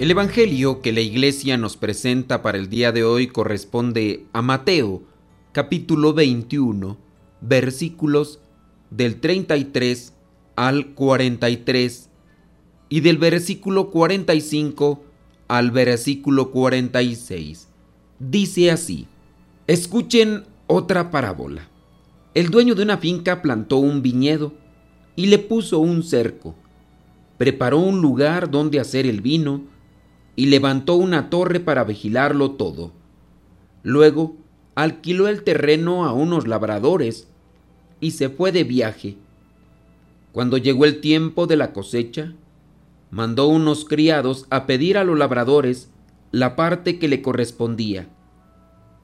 El Evangelio que la Iglesia nos presenta para el día de hoy corresponde a Mateo, capítulo 21, versículos del 33 al 43 y del versículo 45 al versículo 46. Dice así, escuchen otra parábola. El dueño de una finca plantó un viñedo y le puso un cerco. Preparó un lugar donde hacer el vino y levantó una torre para vigilarlo todo. Luego alquiló el terreno a unos labradores y se fue de viaje. Cuando llegó el tiempo de la cosecha, mandó unos criados a pedir a los labradores la parte que le correspondía.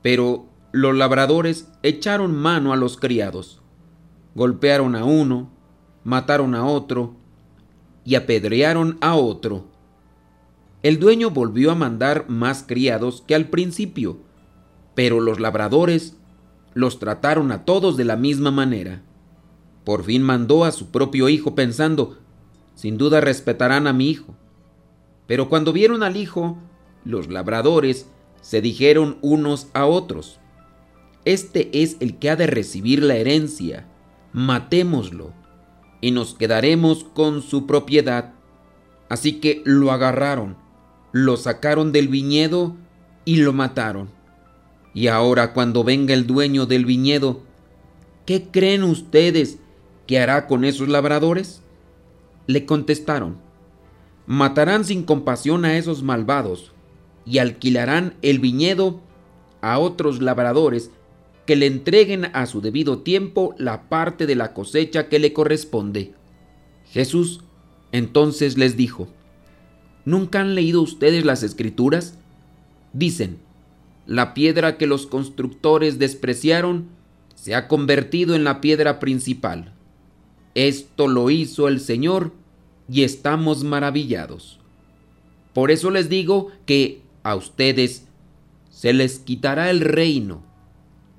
Pero los labradores echaron mano a los criados, golpearon a uno, mataron a otro y apedrearon a otro. El dueño volvió a mandar más criados que al principio, pero los labradores los trataron a todos de la misma manera. Por fin mandó a su propio hijo pensando, sin duda respetarán a mi hijo. Pero cuando vieron al hijo, los labradores se dijeron unos a otros, Este es el que ha de recibir la herencia, matémoslo, y nos quedaremos con su propiedad. Así que lo agarraron lo sacaron del viñedo y lo mataron. Y ahora cuando venga el dueño del viñedo, ¿qué creen ustedes que hará con esos labradores? Le contestaron, matarán sin compasión a esos malvados y alquilarán el viñedo a otros labradores que le entreguen a su debido tiempo la parte de la cosecha que le corresponde. Jesús entonces les dijo, ¿Nunca han leído ustedes las escrituras? Dicen, la piedra que los constructores despreciaron se ha convertido en la piedra principal. Esto lo hizo el Señor y estamos maravillados. Por eso les digo que a ustedes se les quitará el reino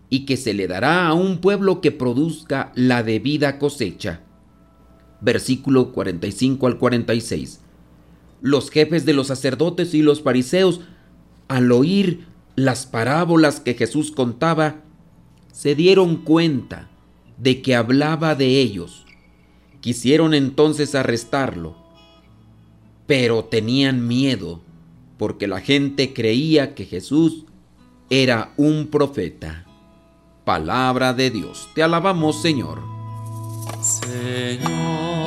y que se le dará a un pueblo que produzca la debida cosecha. Versículo 45 al 46 los jefes de los sacerdotes y los fariseos, al oír las parábolas que Jesús contaba, se dieron cuenta de que hablaba de ellos. Quisieron entonces arrestarlo, pero tenían miedo porque la gente creía que Jesús era un profeta. Palabra de Dios, te alabamos Señor. Señor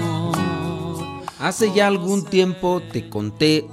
Hace ya algún tiempo te conté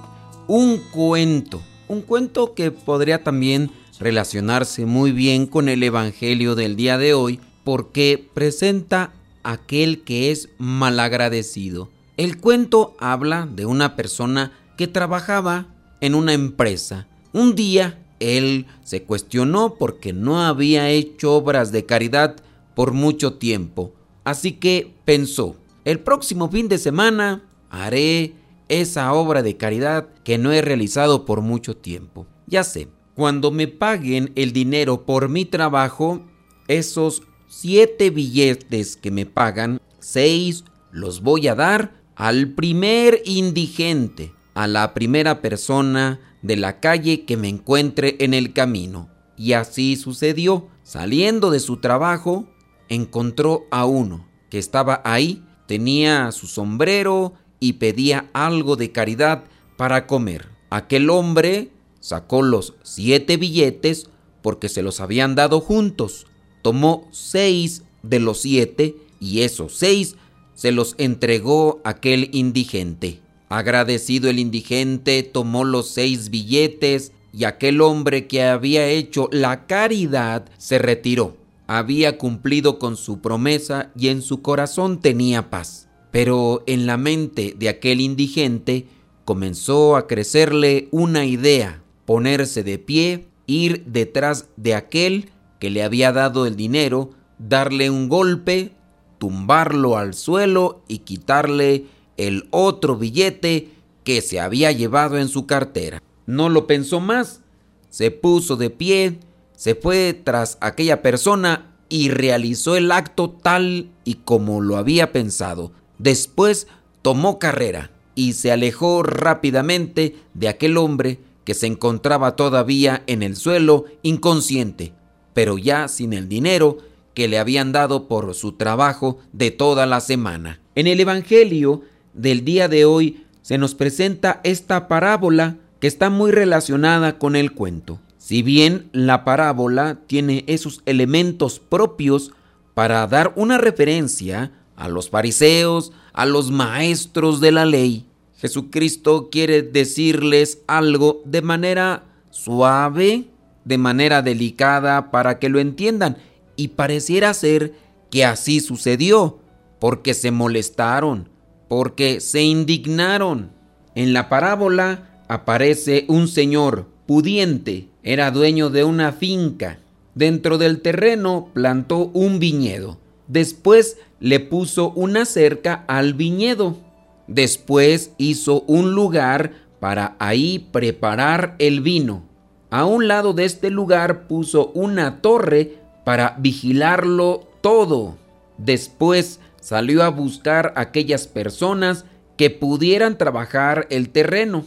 un cuento, un cuento que podría también relacionarse muy bien con el Evangelio del día de hoy porque presenta aquel que es malagradecido. El cuento habla de una persona que trabajaba en una empresa. Un día él se cuestionó porque no había hecho obras de caridad por mucho tiempo. Así que pensó, el próximo fin de semana haré esa obra de caridad que no he realizado por mucho tiempo. Ya sé, cuando me paguen el dinero por mi trabajo, esos siete billetes que me pagan, seis los voy a dar al primer indigente, a la primera persona de la calle que me encuentre en el camino. Y así sucedió. Saliendo de su trabajo, encontró a uno que estaba ahí, tenía su sombrero y pedía algo de caridad para comer. Aquel hombre sacó los siete billetes porque se los habían dado juntos. Tomó seis de los siete y esos seis se los entregó aquel indigente. Agradecido el indigente, tomó los seis billetes y aquel hombre que había hecho la caridad se retiró. Había cumplido con su promesa y en su corazón tenía paz. Pero en la mente de aquel indigente comenzó a crecerle una idea, ponerse de pie, ir detrás de aquel que le había dado el dinero, darle un golpe, tumbarlo al suelo y quitarle el otro billete que se había llevado en su cartera. No lo pensó más, se puso de pie, se fue tras aquella persona y realizó el acto tal y como lo había pensado. Después tomó carrera y se alejó rápidamente de aquel hombre que se encontraba todavía en el suelo inconsciente, pero ya sin el dinero que le habían dado por su trabajo de toda la semana. En el Evangelio del día de hoy se nos presenta esta parábola que está muy relacionada con el cuento. Si bien la parábola tiene esos elementos propios para dar una referencia a los fariseos, a los maestros de la ley, Jesucristo quiere decirles algo de manera suave, de manera delicada, para que lo entiendan. Y pareciera ser que así sucedió, porque se molestaron, porque se indignaron. En la parábola aparece un señor pudiente, era dueño de una finca. Dentro del terreno plantó un viñedo. Después le puso una cerca al viñedo. Después hizo un lugar para ahí preparar el vino. A un lado de este lugar puso una torre para vigilarlo todo. Después salió a buscar aquellas personas que pudieran trabajar el terreno.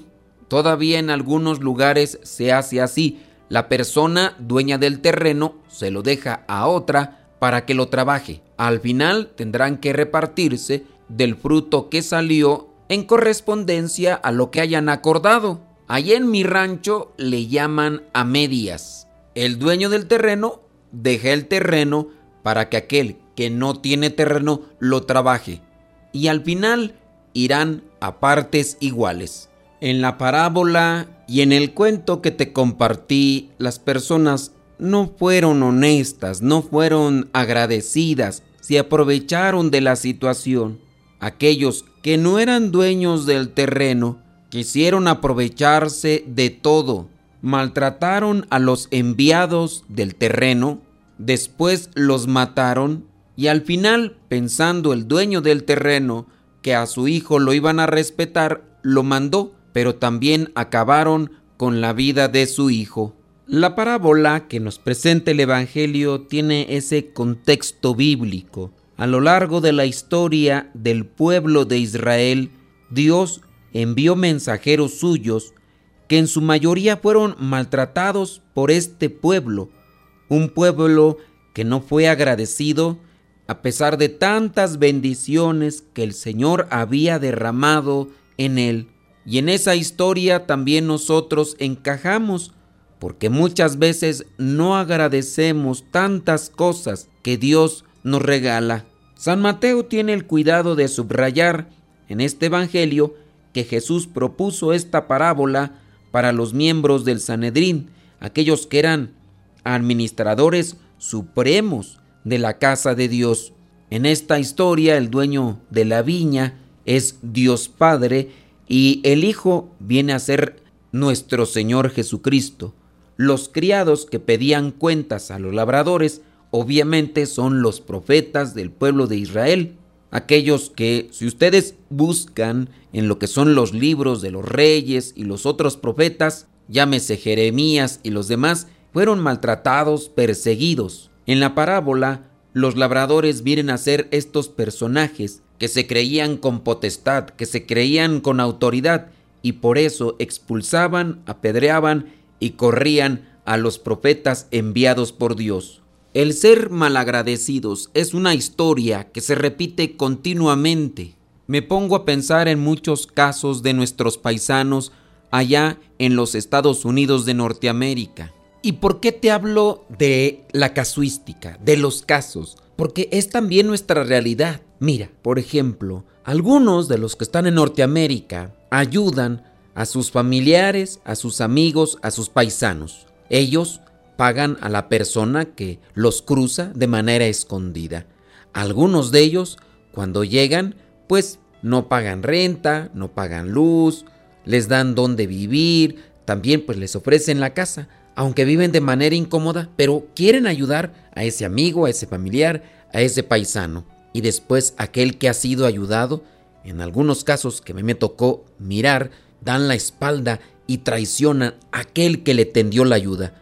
Todavía en algunos lugares se hace así. La persona dueña del terreno se lo deja a otra para que lo trabaje. Al final tendrán que repartirse del fruto que salió en correspondencia a lo que hayan acordado. Allí en mi rancho le llaman a medias. El dueño del terreno deja el terreno para que aquel que no tiene terreno lo trabaje. Y al final irán a partes iguales. En la parábola y en el cuento que te compartí, las personas no fueron honestas, no fueron agradecidas, se aprovecharon de la situación. Aquellos que no eran dueños del terreno quisieron aprovecharse de todo, maltrataron a los enviados del terreno, después los mataron y al final, pensando el dueño del terreno que a su hijo lo iban a respetar, lo mandó, pero también acabaron con la vida de su hijo. La parábola que nos presenta el Evangelio tiene ese contexto bíblico. A lo largo de la historia del pueblo de Israel, Dios envió mensajeros suyos que en su mayoría fueron maltratados por este pueblo, un pueblo que no fue agradecido a pesar de tantas bendiciones que el Señor había derramado en él. Y en esa historia también nosotros encajamos, porque muchas veces no agradecemos tantas cosas que Dios nos regala. San Mateo tiene el cuidado de subrayar en este Evangelio que Jesús propuso esta parábola para los miembros del Sanedrín, aquellos que eran administradores supremos de la casa de Dios. En esta historia el dueño de la viña es Dios Padre y el Hijo viene a ser nuestro Señor Jesucristo. Los criados que pedían cuentas a los labradores obviamente son los profetas del pueblo de Israel, aquellos que si ustedes buscan en lo que son los libros de los reyes y los otros profetas, llámese Jeremías y los demás, fueron maltratados, perseguidos. En la parábola los labradores vienen a ser estos personajes que se creían con potestad, que se creían con autoridad y por eso expulsaban, apedreaban y corrían a los profetas enviados por Dios. El ser malagradecidos es una historia que se repite continuamente. Me pongo a pensar en muchos casos de nuestros paisanos allá en los Estados Unidos de Norteamérica. ¿Y por qué te hablo de la casuística, de los casos? Porque es también nuestra realidad. Mira, por ejemplo, algunos de los que están en Norteamérica ayudan a sus familiares, a sus amigos, a sus paisanos. Ellos pagan a la persona que los cruza de manera escondida. Algunos de ellos, cuando llegan, pues no pagan renta, no pagan luz, les dan donde vivir, también pues les ofrecen la casa, aunque viven de manera incómoda, pero quieren ayudar a ese amigo, a ese familiar, a ese paisano. Y después aquel que ha sido ayudado, en algunos casos que me tocó mirar, dan la espalda y traicionan a aquel que le tendió la ayuda.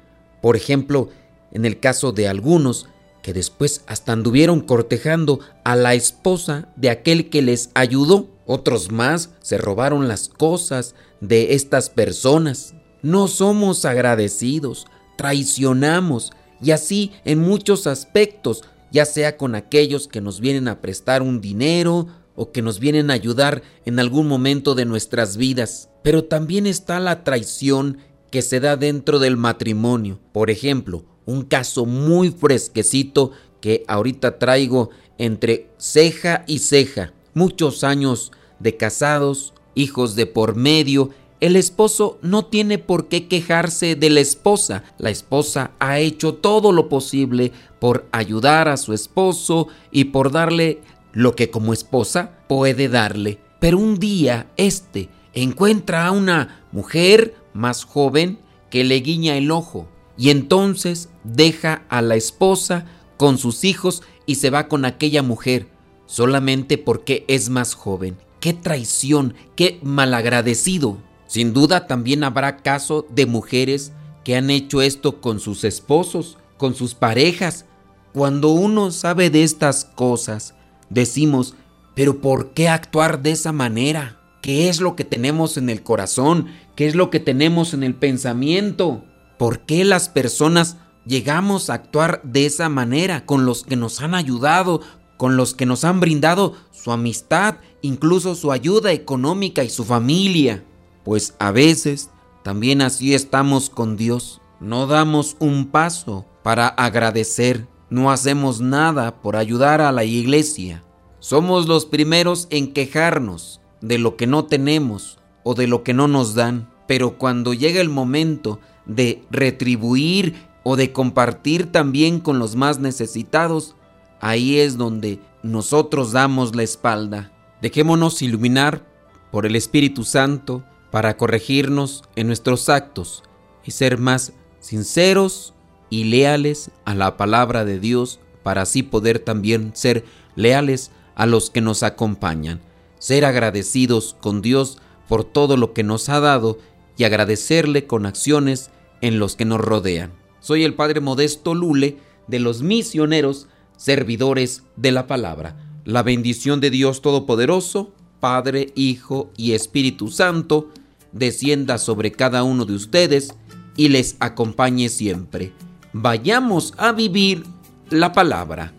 Por ejemplo, en el caso de algunos que después hasta anduvieron cortejando a la esposa de aquel que les ayudó. Otros más se robaron las cosas de estas personas. No somos agradecidos, traicionamos y así en muchos aspectos, ya sea con aquellos que nos vienen a prestar un dinero o que nos vienen a ayudar en algún momento de nuestras vidas. Pero también está la traición que se da dentro del matrimonio. Por ejemplo, un caso muy fresquecito que ahorita traigo entre ceja y ceja. Muchos años de casados, hijos de por medio, el esposo no tiene por qué quejarse de la esposa. La esposa ha hecho todo lo posible por ayudar a su esposo y por darle lo que como esposa puede darle. Pero un día este encuentra a una mujer más joven que le guiña el ojo y entonces deja a la esposa con sus hijos y se va con aquella mujer solamente porque es más joven. ¡Qué traición! ¡Qué malagradecido! Sin duda también habrá caso de mujeres que han hecho esto con sus esposos, con sus parejas. Cuando uno sabe de estas cosas, decimos, pero ¿por qué actuar de esa manera? ¿Qué es lo que tenemos en el corazón? ¿Qué es lo que tenemos en el pensamiento? ¿Por qué las personas llegamos a actuar de esa manera con los que nos han ayudado, con los que nos han brindado su amistad, incluso su ayuda económica y su familia? Pues a veces también así estamos con Dios. No damos un paso para agradecer, no hacemos nada por ayudar a la iglesia. Somos los primeros en quejarnos de lo que no tenemos o de lo que no nos dan. Pero cuando llega el momento de retribuir o de compartir también con los más necesitados, ahí es donde nosotros damos la espalda. Dejémonos iluminar por el Espíritu Santo para corregirnos en nuestros actos y ser más sinceros y leales a la palabra de Dios para así poder también ser leales a los que nos acompañan, ser agradecidos con Dios por todo lo que nos ha dado y agradecerle con acciones en los que nos rodean. Soy el Padre Modesto Lule de los misioneros servidores de la palabra. La bendición de Dios Todopoderoso, Padre, Hijo y Espíritu Santo, descienda sobre cada uno de ustedes y les acompañe siempre. Vayamos a vivir la palabra.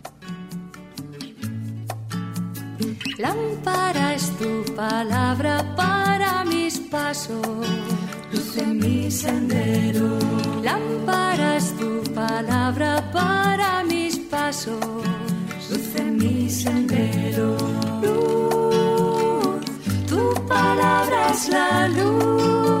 Lámpara es tu palabra para mis pasos luz en mi sendero. Lámpara tu palabra para mis pasos, luz en mi sendero. Luz, tu palabra es la luz.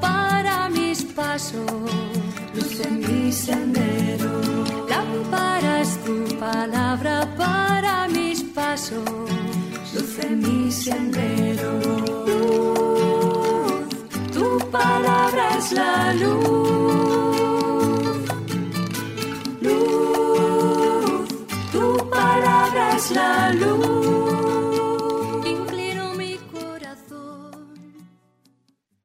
Para mis pasos, luz en mi sendero. Lámpara es tu palabra para mis pasos, luz en mi sendero. Luz, tu palabra es la luz. Luz, tu palabra es la luz.